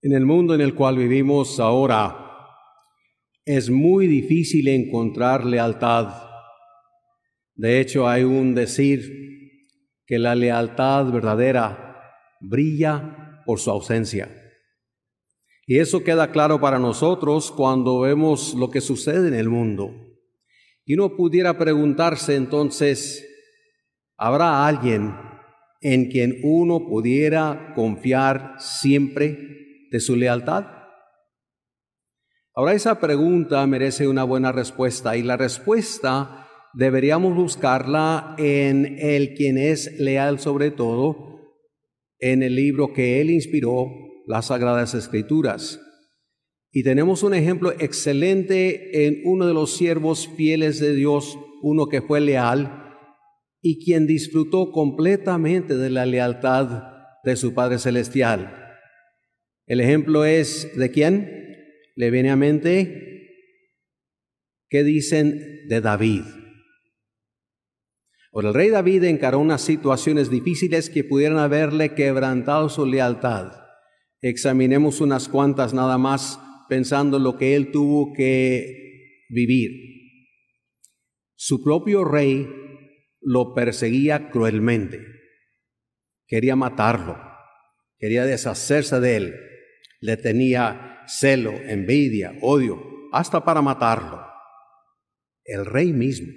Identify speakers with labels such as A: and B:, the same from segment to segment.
A: En el mundo en el cual vivimos ahora, es muy difícil encontrar lealtad. De hecho, hay un decir que la lealtad verdadera brilla por su ausencia. Y eso queda claro para nosotros cuando vemos lo que sucede en el mundo. Y uno pudiera preguntarse entonces, ¿habrá alguien en quien uno pudiera confiar siempre de su lealtad? Ahora esa pregunta merece una buena respuesta y la respuesta deberíamos buscarla en el quien es leal sobre todo, en el libro que él inspiró, las Sagradas Escrituras. Y tenemos un ejemplo excelente en uno de los siervos fieles de Dios, uno que fue leal y quien disfrutó completamente de la lealtad de su Padre Celestial. El ejemplo es de quién? Le viene a mente, ¿qué dicen de David? Ahora, el rey David encaró unas situaciones difíciles que pudieran haberle quebrantado su lealtad. Examinemos unas cuantas nada más pensando lo que él tuvo que vivir. Su propio rey lo perseguía cruelmente. Quería matarlo, quería deshacerse de él. Le tenía celo, envidia, odio, hasta para matarlo. El rey mismo.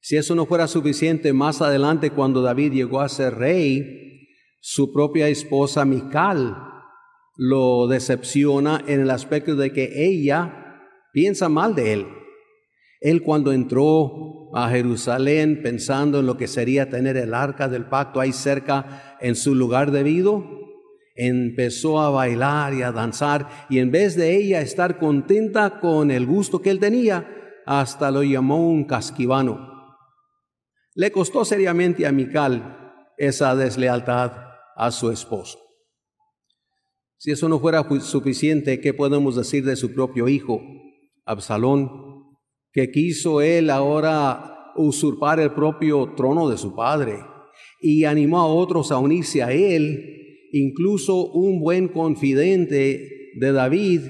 A: Si eso no fuera suficiente, más adelante cuando David llegó a ser rey, su propia esposa Mical lo decepciona en el aspecto de que ella piensa mal de él. Él cuando entró a Jerusalén pensando en lo que sería tener el arca del pacto ahí cerca en su lugar debido, empezó a bailar y a danzar y en vez de ella estar contenta con el gusto que él tenía, hasta lo llamó un casquivano. Le costó seriamente a Mical esa deslealtad a su esposo. Si eso no fuera suficiente, ¿qué podemos decir de su propio hijo, Absalón, que quiso él ahora usurpar el propio trono de su padre y animó a otros a unirse a él, incluso un buen confidente de David,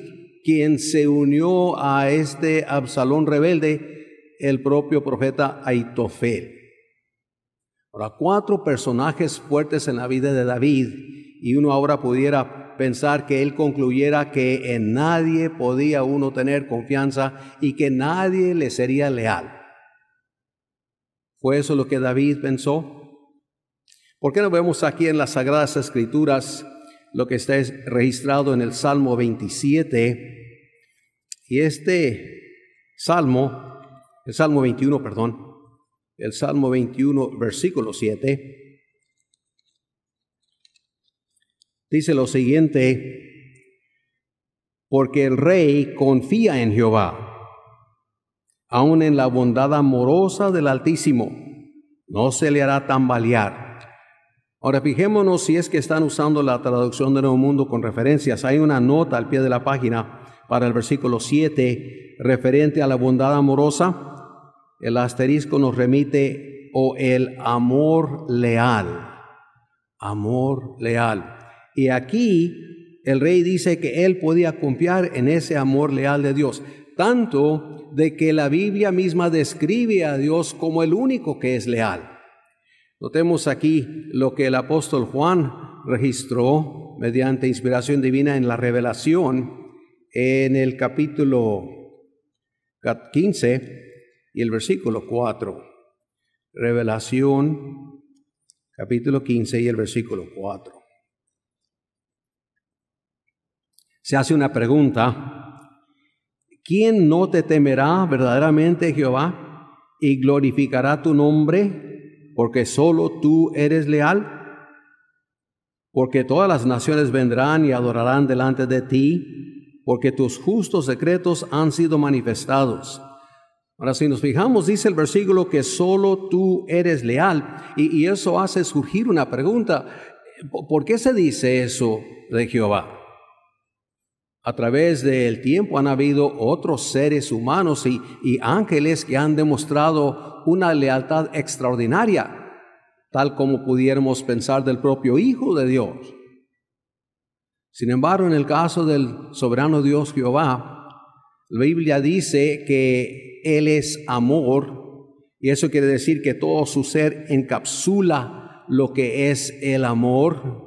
A: quien se unió a este Absalón rebelde, el propio profeta Aitofel. Ahora, cuatro personajes fuertes en la vida de David y uno ahora pudiera pensar que él concluyera que en nadie podía uno tener confianza y que nadie le sería leal. ¿Fue eso lo que David pensó? ¿Por qué no vemos aquí en las Sagradas Escrituras lo que está registrado en el Salmo 27? Y este Salmo, el Salmo 21, perdón, el Salmo 21, versículo 7, dice lo siguiente, porque el rey confía en Jehová, aun en la bondad amorosa del Altísimo, no se le hará tambalear. Ahora fijémonos si es que están usando la traducción de Nuevo Mundo con referencias. Hay una nota al pie de la página para el versículo 7 referente a la bondad amorosa. El asterisco nos remite o el amor leal. Amor leal. Y aquí el rey dice que él podía confiar en ese amor leal de Dios, tanto de que la Biblia misma describe a Dios como el único que es leal. Notemos aquí lo que el apóstol Juan registró mediante inspiración divina en la revelación en el capítulo 15 y el versículo 4. Revelación capítulo 15 y el versículo 4. se hace una pregunta, ¿quién no te temerá verdaderamente Jehová y glorificará tu nombre porque solo tú eres leal? Porque todas las naciones vendrán y adorarán delante de ti, porque tus justos secretos han sido manifestados. Ahora, si nos fijamos, dice el versículo que solo tú eres leal. Y, y, eso hace surgir una pregunta. ¿Por qué se dice eso de Jehová? A través del tiempo han habido otros seres humanos y, ángeles que han demostrado una lealtad extraordinaria, tal como pudiéramos pensar del propio Hijo de Dios. Sin embargo, en el caso del soberano Dios Jehová, la Biblia dice que Él es amor y eso quiere decir que todo su ser encapsula lo que es el amor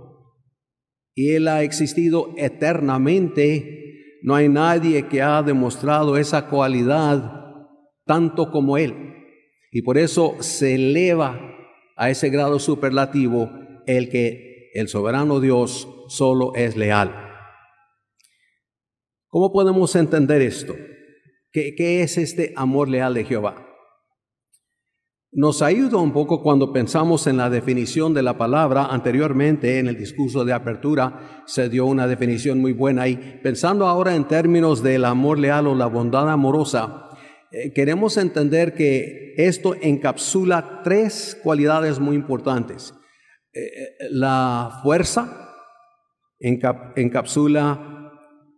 A: y Él ha existido eternamente. No hay nadie que ha demostrado esa cualidad tanto como Él. Y por eso se eleva a ese grado superlativo el que el soberano Dios solo es leal. ¿Cómo podemos entender esto? ¿Qué, qué es este amor leal de Jehová? Nos ayuda un poco cuando pensamos en la definición de la palabra. Anteriormente, en el discurso de apertura, se dio una definición muy buena y pensando ahora en términos del amor leal o la bondad amorosa, eh, queremos entender que esto encapsula tres cualidades muy importantes. Eh, eh, la fuerza, encapsula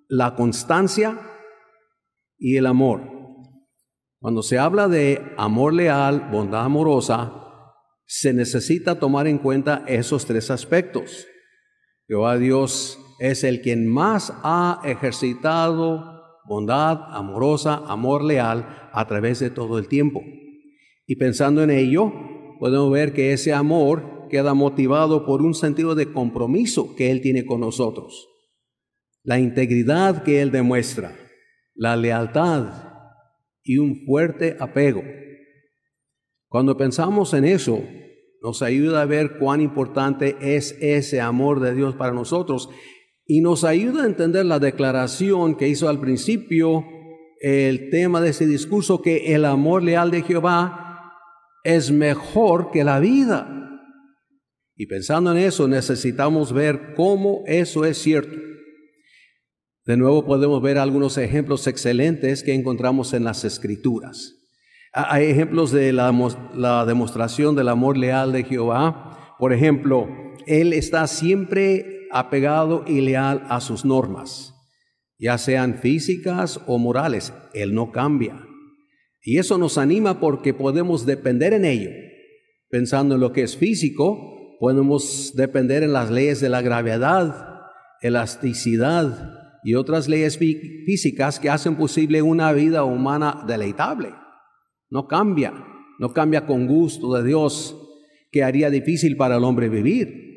A: la constancia y el amor. Cuando se habla de amor leal, bondad amorosa, se necesita tomar en cuenta esos tres aspectos. Jehová Dios es el quien más ha ejercitado bondad amorosa, amor leal a través de todo el tiempo. Y pensando en ello, podemos ver que ese amor queda motivado por un sentido de compromiso que Él tiene con nosotros, la integridad que Él demuestra, la lealtad y un fuerte apego. Cuando pensamos en eso, nos ayuda a ver cuán importante es ese amor de Dios para nosotros y nos ayuda a entender la declaración que hizo al principio el tema de ese discurso, que el amor leal de Jehová es mejor que la vida. Y pensando en eso, necesitamos ver cómo eso es cierto. De nuevo podemos ver algunos ejemplos excelentes que encontramos en las escrituras. Hay ejemplos de la, la demostración del amor leal de Jehová. Por ejemplo, Él está siempre apegado y leal a sus normas, ya sean físicas o morales. Él no cambia. Y eso nos anima porque podemos depender en ello. Pensando en lo que es físico, podemos depender en las leyes de la gravedad, elasticidad y otras leyes físicas que hacen posible una vida humana deleitable. No cambia, no cambia con gusto de Dios que haría difícil para el hombre vivir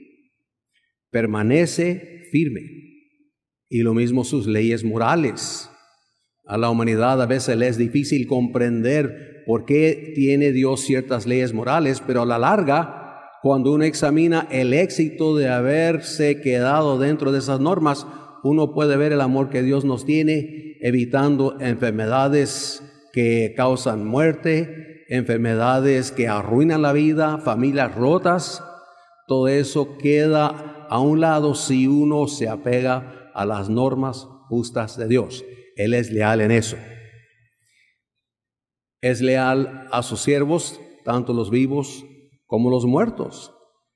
A: permanece firme. Y lo mismo sus leyes morales. A la humanidad a veces le es difícil comprender por qué tiene Dios ciertas leyes morales, pero a la larga, cuando uno examina el éxito de haberse quedado dentro de esas normas, uno puede ver el amor que Dios nos tiene, evitando enfermedades que causan muerte, enfermedades que arruinan la vida, familias rotas. Todo eso queda a un lado si uno se apega a las normas justas de Dios. Él es leal en eso. Es leal a sus siervos, tanto los vivos como los muertos.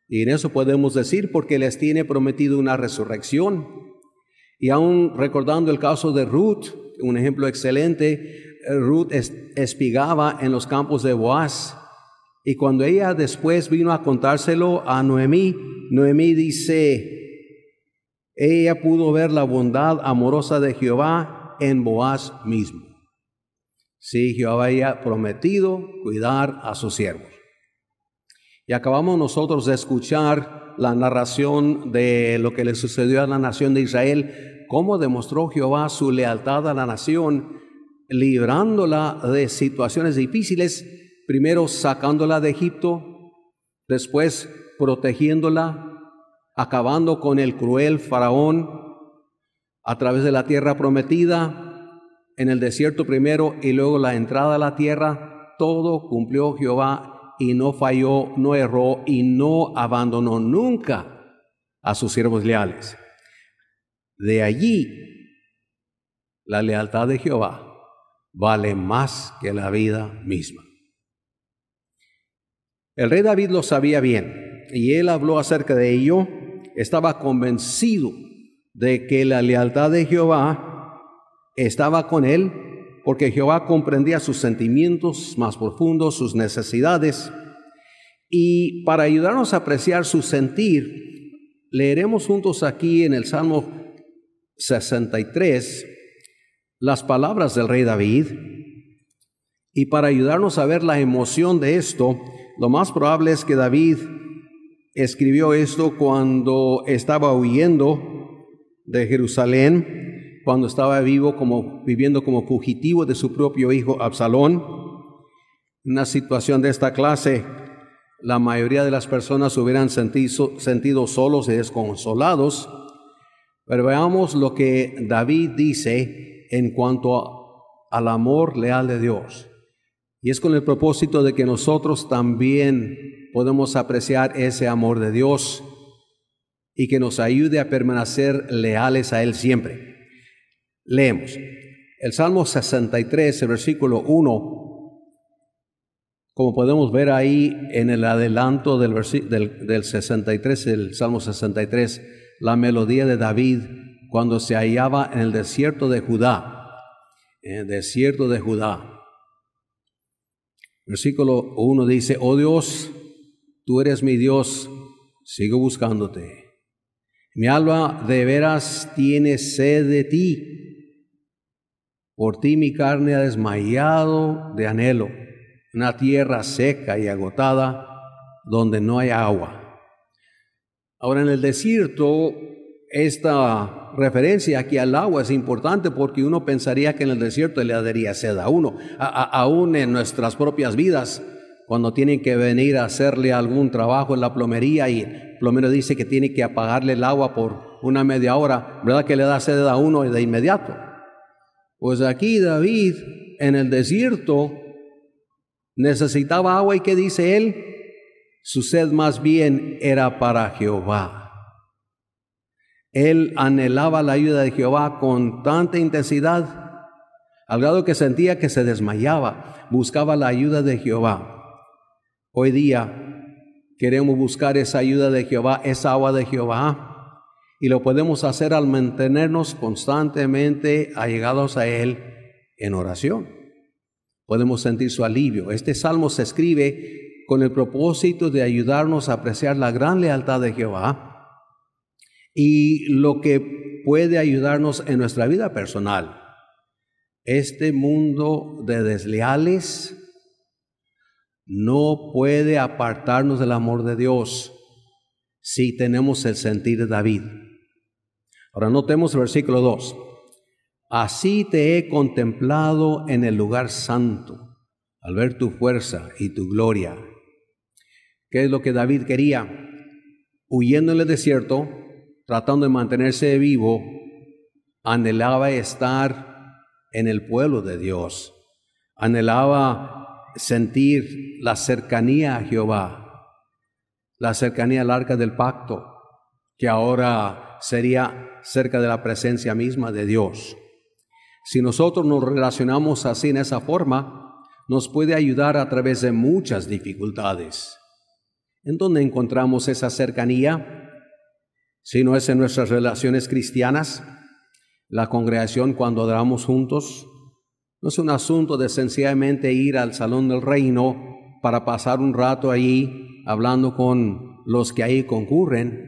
A: Y en eso podemos decir porque les tiene prometido una resurrección. Y aún recordando el caso de Ruth, un ejemplo excelente, Ruth espigaba en los campos de Boaz. Y cuando ella después vino a contárselo a Noemí, Noemí dice, ella pudo ver la bondad amorosa de Jehová en Boaz mismo. Sí, Jehová había prometido cuidar a sus siervos. Y acabamos nosotros de escuchar la narración de lo que le sucedió a la nación de Israel, cómo demostró Jehová su lealtad a la nación, librándola de situaciones difíciles, primero sacándola de Egipto, después protegiéndola, acabando con el cruel faraón a través de la tierra prometida, en el desierto primero y luego la entrada a la tierra, todo cumplió Jehová y no falló, no erró y no abandonó nunca a sus siervos leales. De allí, la lealtad de Jehová vale más que la vida misma. El rey David lo sabía bien y él habló acerca de ello, estaba convencido de que la lealtad de Jehová estaba con él, porque Jehová comprendía sus sentimientos más profundos, sus necesidades, y para ayudarnos a apreciar su sentir, leeremos juntos aquí en el Salmo 63 las palabras del rey David. Y para ayudarnos a ver la emoción de esto, lo más probable es que David escribió esto cuando estaba huyendo de Jerusalén, cuando estaba vivo como viviendo como fugitivo de su propio hijo Absalón. Una situación de esta clase, la mayoría de las personas hubieran sentido, sentido solos y desconsolados. Pero veamos lo que David dice en cuanto al amor leal de Dios. Y es con el propósito de que nosotros también podemos apreciar ese amor de Dios y que nos ayude a permanecer leales a Él siempre. Leemos el Salmo 63, el versículo 1, como podemos ver ahí en el adelanto del, del, del 63, el Salmo 63, la melodía de David cuando se hallaba en el desierto de Judá, en el desierto de Judá. Versículo 1 dice, oh Dios, tú eres mi Dios, sigo buscándote. Mi alma de veras tiene sed de ti. Por ti mi carne ha desmayado de anhelo, una tierra seca y agotada donde no hay agua. Ahora en el desierto esta referencia aquí al agua es importante porque uno pensaría que en el desierto le daría sed a uno, aún en nuestras propias vidas, cuando tienen que venir a hacerle algún trabajo en la plomería y el plomero dice que tiene que apagarle el agua por una media hora, ¿verdad que le da sed a uno de inmediato? Pues aquí David en el desierto necesitaba agua y ¿qué dice él? Su sed más bien era para Jehová. Él anhelaba la ayuda de Jehová con tanta intensidad, al grado que sentía que se desmayaba, buscaba la ayuda de Jehová. Hoy día queremos buscar esa ayuda de Jehová, esa agua de Jehová, y lo podemos hacer al mantenernos constantemente allegados a Él en oración. Podemos sentir su alivio. Este salmo se escribe con el propósito de ayudarnos a apreciar la gran lealtad de Jehová y lo que puede ayudarnos en nuestra vida personal. Este mundo de desleales no puede apartarnos del amor de Dios si tenemos el sentir de David. Ahora notemos el versículo 2. Así te he contemplado en el lugar santo, al ver tu fuerza y tu gloria. ¿Qué es lo que David quería? Huyendo en el desierto, tratando de mantenerse vivo, anhelaba estar en el pueblo de Dios, anhelaba sentir la cercanía a Jehová, la cercanía al arca del pacto, que ahora sería cerca de la presencia misma de Dios. Si nosotros nos relacionamos así en esa forma, nos puede ayudar a través de muchas dificultades. ¿En dónde encontramos esa cercanía? Si no es en nuestras relaciones cristianas, la congregación cuando adoramos juntos, no es un asunto de sencillamente ir al salón del reino para pasar un rato allí hablando con los que ahí concurren,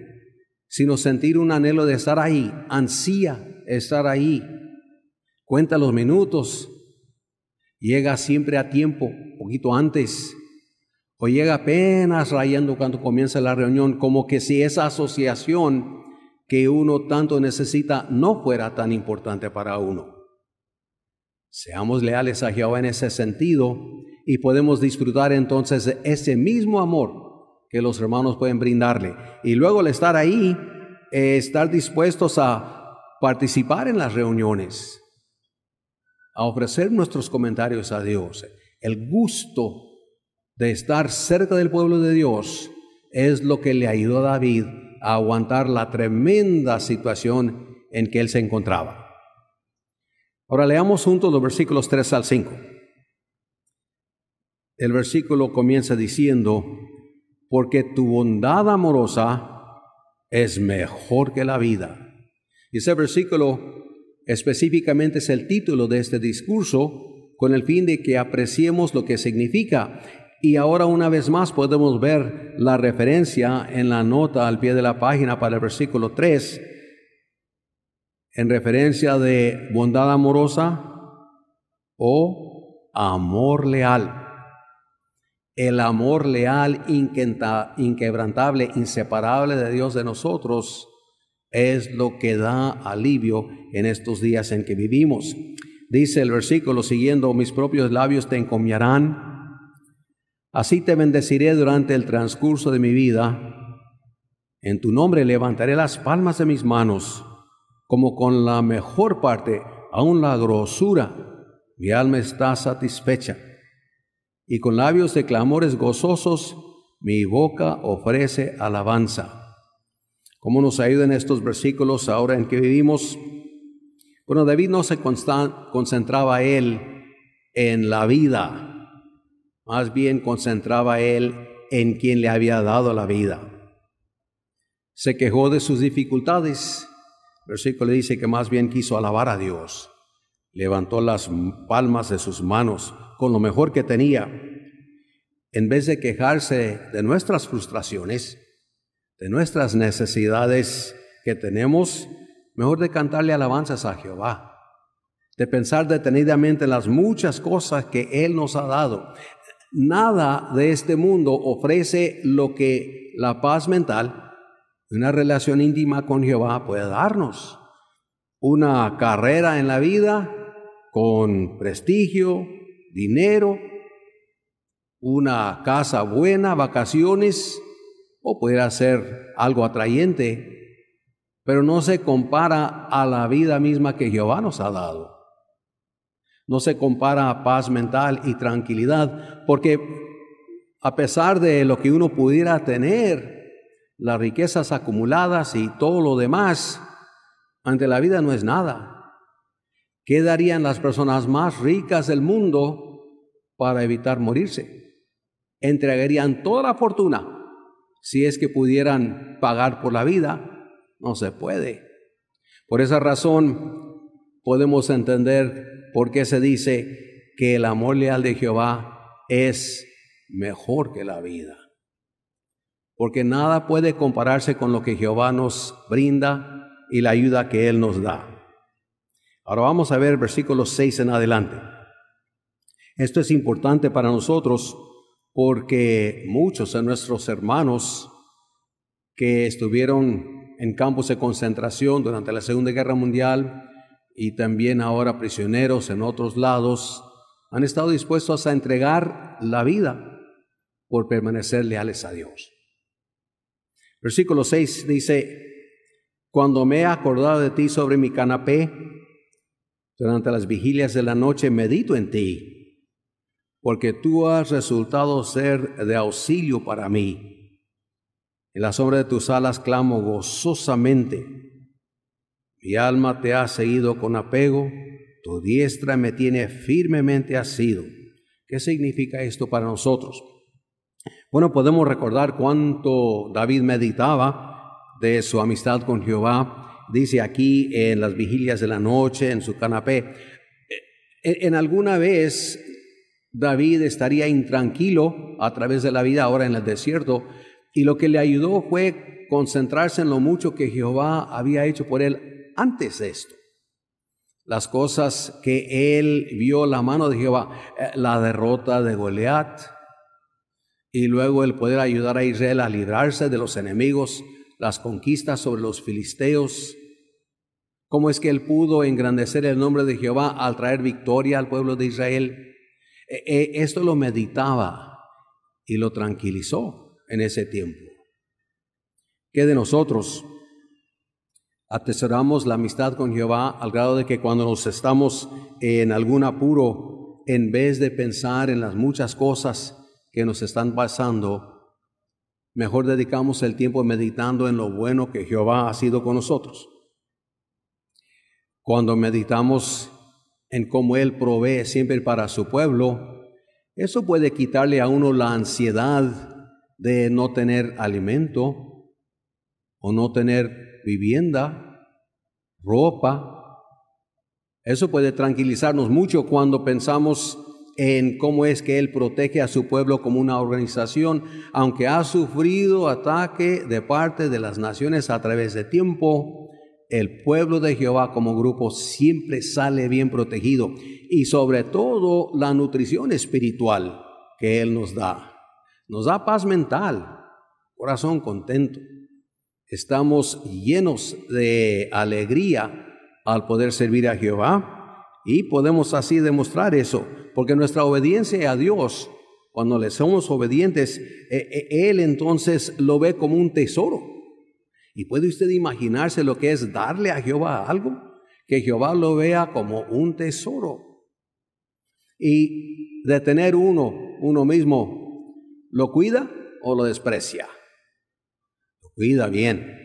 A: sino sentir un anhelo de estar ahí, ansía estar ahí. Cuenta los minutos, llega siempre a tiempo, poquito antes, o llega apenas rayando cuando comienza la reunión, como que si esa asociación que uno tanto necesita no fuera tan importante para uno. Seamos leales a Jehová en ese sentido y podemos disfrutar entonces de ese mismo amor que los hermanos pueden brindarle. Y luego al estar ahí, eh, estar dispuestos a participar en las reuniones, a ofrecer nuestros comentarios a Dios. El gusto de estar cerca del pueblo de Dios es lo que le ayudó a David a aguantar la tremenda situación en que él se encontraba. Ahora leamos juntos los versículos 3 al 5. El versículo comienza diciendo, porque tu bondad amorosa es mejor que la vida. Y ese versículo específicamente es el título de este discurso con el fin de que apreciemos lo que significa y ahora una vez más podemos ver la referencia en la nota al pie de la página para el versículo 3. en referencia de bondad amorosa o amor leal. El amor leal, inquebrantable, inseparable de Dios de nosotros es lo que da alivio en estos días en que vivimos. Dice el versículo siguiendo, mis propios labios te encomiarán, así te bendeciré durante el transcurso de mi vida, en tu nombre levantaré las palmas de mis manos, como con la mejor parte, aún la grosura, mi alma está satisfecha, y con labios de clamores gozosos, mi boca ofrece alabanza. ¿Cómo nos ayudan estos versículos ahora en que vivimos? Bueno, David no se concentraba él en la vida, más bien concentraba él en quien le había dado la vida. Se quejó de sus dificultades. El versículo dice que más bien quiso alabar a Dios. Levantó las palmas de sus manos con lo mejor que tenía. En vez de quejarse de nuestras frustraciones, de nuestras necesidades que tenemos, mejor de cantarle alabanzas a Jehová, de pensar detenidamente en las muchas cosas que Él nos ha dado. Nada de este mundo ofrece lo que la paz mental una relación íntima con Jehová puede darnos una carrera en la vida con prestigio, dinero, una casa buena, vacaciones, o puede ser algo atrayente, pero no se compara a la vida misma que Jehová nos ha dado. No se compara a paz mental y tranquilidad, porque a pesar de lo que uno pudiera tener, las riquezas acumuladas y todo lo demás, ante la vida no es nada. ¿Qué darían las personas más ricas del mundo para evitar morirse? Entregarían toda la fortuna si es que pudieran pagar por la vida. No se puede. Por esa razón podemos entender por qué se dice que el amor leal de Jehová es mejor que la vida porque nada puede compararse con lo que Jehová nos brinda y la ayuda que Él nos da. Ahora vamos a ver versículos 6 en adelante. Esto es importante para nosotros porque muchos de nuestros hermanos que estuvieron en campos de concentración durante la Segunda Guerra Mundial y también ahora prisioneros en otros lados, han estado dispuestos a entregar la vida por permanecer leales a Dios. Versículo 6 dice, cuando me he acordado de ti sobre mi canapé, durante las vigilias de la noche medito en ti, porque tú has resultado ser de auxilio para mí. En la sombra de tus alas clamo gozosamente. Mi alma te ha seguido con apego, tu diestra me tiene firmemente asido. ¿Qué significa esto para nosotros? Bueno, podemos recordar cuánto David meditaba de su amistad con Jehová. Dice aquí en las vigilias de la noche, en su canapé. En, alguna vez David estaría intranquilo a través de la vida ahora en el desierto y lo que le ayudó fue concentrarse en lo mucho que Jehová había hecho por él antes de esto. Las cosas que él vio la mano de Jehová, eh, la derrota de Goliat, y luego el poder ayudar a Israel a librarse de los enemigos, las conquistas sobre los filisteos. ¿Cómo es que él pudo engrandecer el nombre de Jehová al traer victoria al pueblo de Israel? E, e, esto lo meditaba y lo tranquilizó en ese tiempo. ¿Qué de nosotros? Atesoramos la amistad con Jehová al grado de que cuando nos estamos en algún apuro, en vez de pensar en las muchas cosas que nos están pasando, mejor dedicamos el tiempo meditando en lo bueno que Jehová ha sido con nosotros. Cuando meditamos en cómo Él provee siempre para su pueblo, eso puede quitarle a uno la ansiedad de no tener alimento o no tener vivienda, ropa. Eso puede tranquilizarnos mucho cuando pensamos en cómo es que Él protege a su pueblo como una organización, aunque ha sufrido ataque de parte de las naciones a través de tiempo, el pueblo de Jehová como grupo siempre sale bien protegido y sobre todo la nutrición espiritual que Él nos da. Nos da paz mental, corazón contento. Estamos llenos de alegría al poder servir a Jehová y podemos así demostrar eso, porque nuestra obediencia a Dios, cuando le somos obedientes, e, e, Él entonces lo ve como un tesoro. ¿Y puede usted imaginarse lo que es darle a Jehová algo? Que Jehová lo vea como un tesoro. Y de tener uno, uno mismo, ¿lo cuida o lo desprecia? Cuida bien.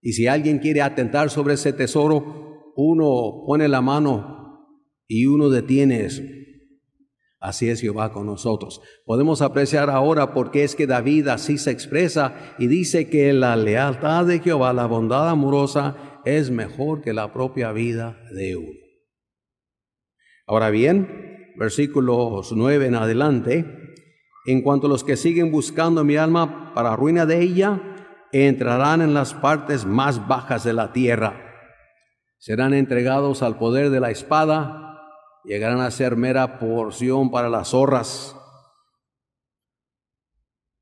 A: Y si alguien quiere atentar sobre ese tesoro, uno pone la mano y uno detiene eso. Así es Jehová con nosotros. Podemos apreciar ahora por qué es que David así se expresa y dice que la lealtad de Jehová, la bondad amorosa, es mejor que la propia vida de uno. Ahora bien, versículos 9 en adelante, en cuanto a los que siguen buscando mi alma para ruina de ella, entrarán en las partes más bajas de la tierra. Serán entregados al poder de la espada, llegarán a ser mera porción para las zorras.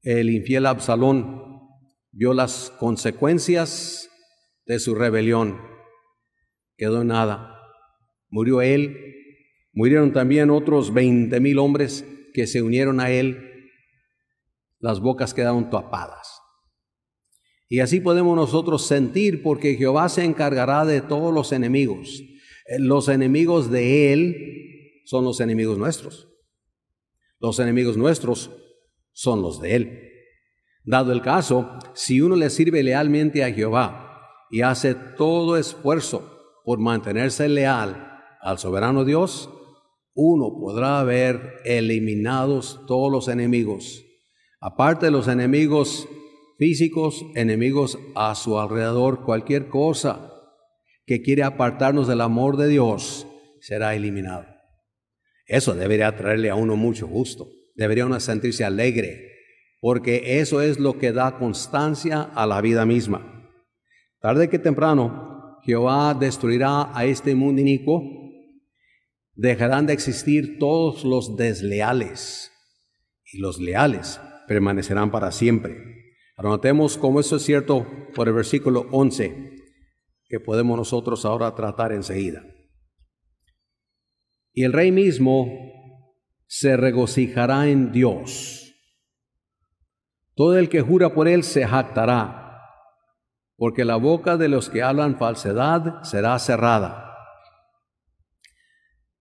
A: El infiel Absalón vio las consecuencias de su rebelión. Quedó nada. Murió él. Murieron también otros veinte mil hombres que se unieron a él. Las bocas quedaron tapadas. Y así podemos nosotros sentir porque Jehová se encargará de todos los enemigos. Eh, los enemigos de Él son los enemigos nuestros. Los enemigos nuestros son los de Él. Dado el caso, si uno le sirve lealmente a Jehová y hace todo esfuerzo por mantenerse leal al soberano Dios, uno podrá ver eliminados todos los enemigos. Aparte de los enemigos físicos, enemigos a su alrededor, cualquier cosa que quiere apartarnos del amor de Dios será eliminado. Eso debería traerle a uno mucho gusto, debería uno sentirse alegre, porque eso es lo que da constancia a la vida misma. Tarde que temprano, Jehová destruirá a este mundo inicuo, dejarán de existir todos los desleales, y los leales permanecerán para siempre. Anotemos cómo eso es cierto por el versículo 11, que podemos nosotros ahora tratar enseguida. Y el rey mismo se regocijará en Dios. Todo el que jura por él se jactará, porque la boca de los que hablan falsedad será cerrada.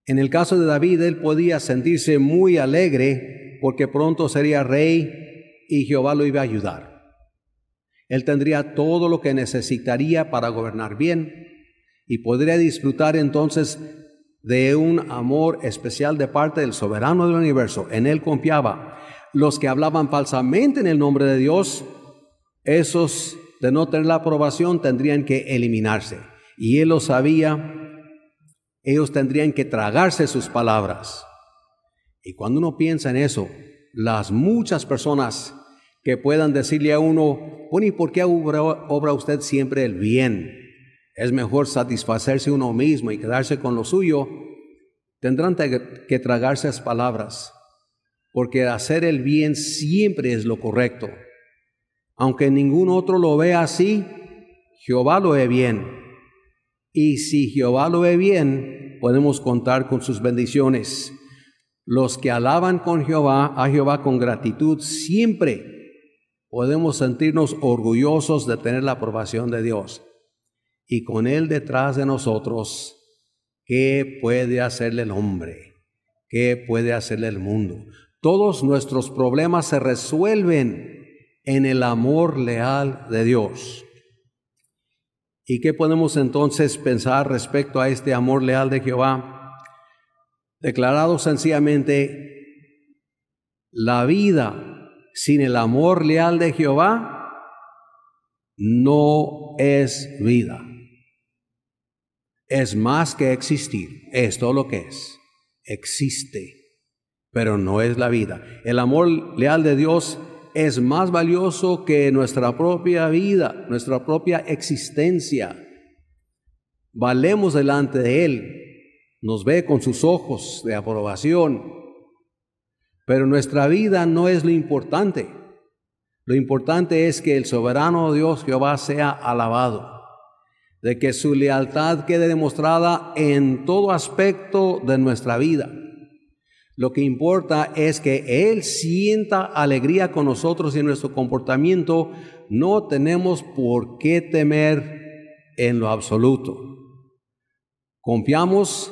A: En el caso de David, él podía sentirse muy alegre porque pronto sería rey y Jehová lo iba a ayudar. Él tendría todo lo que necesitaría para gobernar bien y podría disfrutar entonces de un amor especial de parte del soberano del universo. En él confiaba. Los que hablaban falsamente en el nombre de Dios, esos de no tener la aprobación tendrían que eliminarse. Y él lo sabía, ellos tendrían que tragarse sus palabras. Y cuando uno piensa en eso, las muchas personas que puedan decirle a uno, bueno, ¿y por qué obra, usted siempre el bien? Es mejor satisfacerse uno mismo y quedarse con lo suyo. Tendrán que tragarse esas palabras, porque hacer el bien siempre es lo correcto. Aunque ningún otro lo vea así, Jehová lo ve bien. Y si Jehová lo ve bien, podemos contar con sus bendiciones. Los que alaban con Jehová, a Jehová con gratitud, siempre podemos sentirnos orgullosos de tener la aprobación de Dios. Y con Él detrás de nosotros, ¿qué puede hacerle el hombre? ¿Qué puede hacerle el mundo? Todos nuestros problemas se resuelven en el amor leal de Dios. ¿Y qué podemos entonces pensar respecto a este amor leal de Jehová? Declarado sencillamente, la vida sin el amor leal de Jehová no es vida. Es más que existir, es todo lo que es. Existe, pero no es la vida. El amor leal de Dios es más valioso que nuestra propia vida, nuestra propia existencia. valemos delante de Él, nos ve con sus ojos de aprobación, pero nuestra vida no es lo importante. Lo importante es que el soberano Dios Jehová sea alabado, de que su lealtad quede demostrada en todo aspecto de nuestra vida. Lo que importa es que Él sienta alegría con nosotros y en nuestro comportamiento no tenemos por qué temer en lo absoluto. Confiamos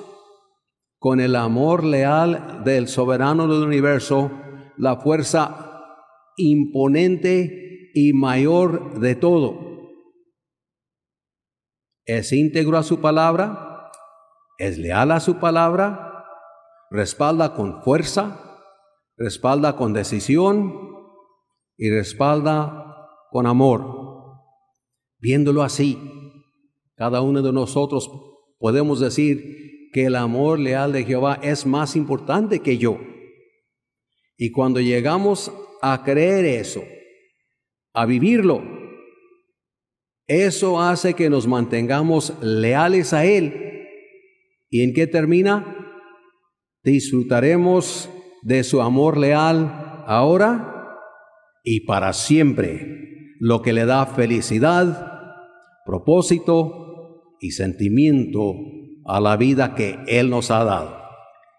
A: con el amor leal del soberano del universo, la fuerza imponente y mayor de todo. Es íntegro a su palabra, es leal a su palabra, respalda con fuerza, respalda con decisión y respalda con amor. Viéndolo así, cada uno de nosotros podemos decir, que el amor leal de Jehová es más importante que yo. Y cuando llegamos a creer eso, a vivirlo, eso hace que nos mantengamos leales a Él. ¿Y en qué termina? Disfrutaremos de su amor leal ahora y para siempre, lo que le da felicidad, propósito y sentimiento a la vida que Él nos ha dado.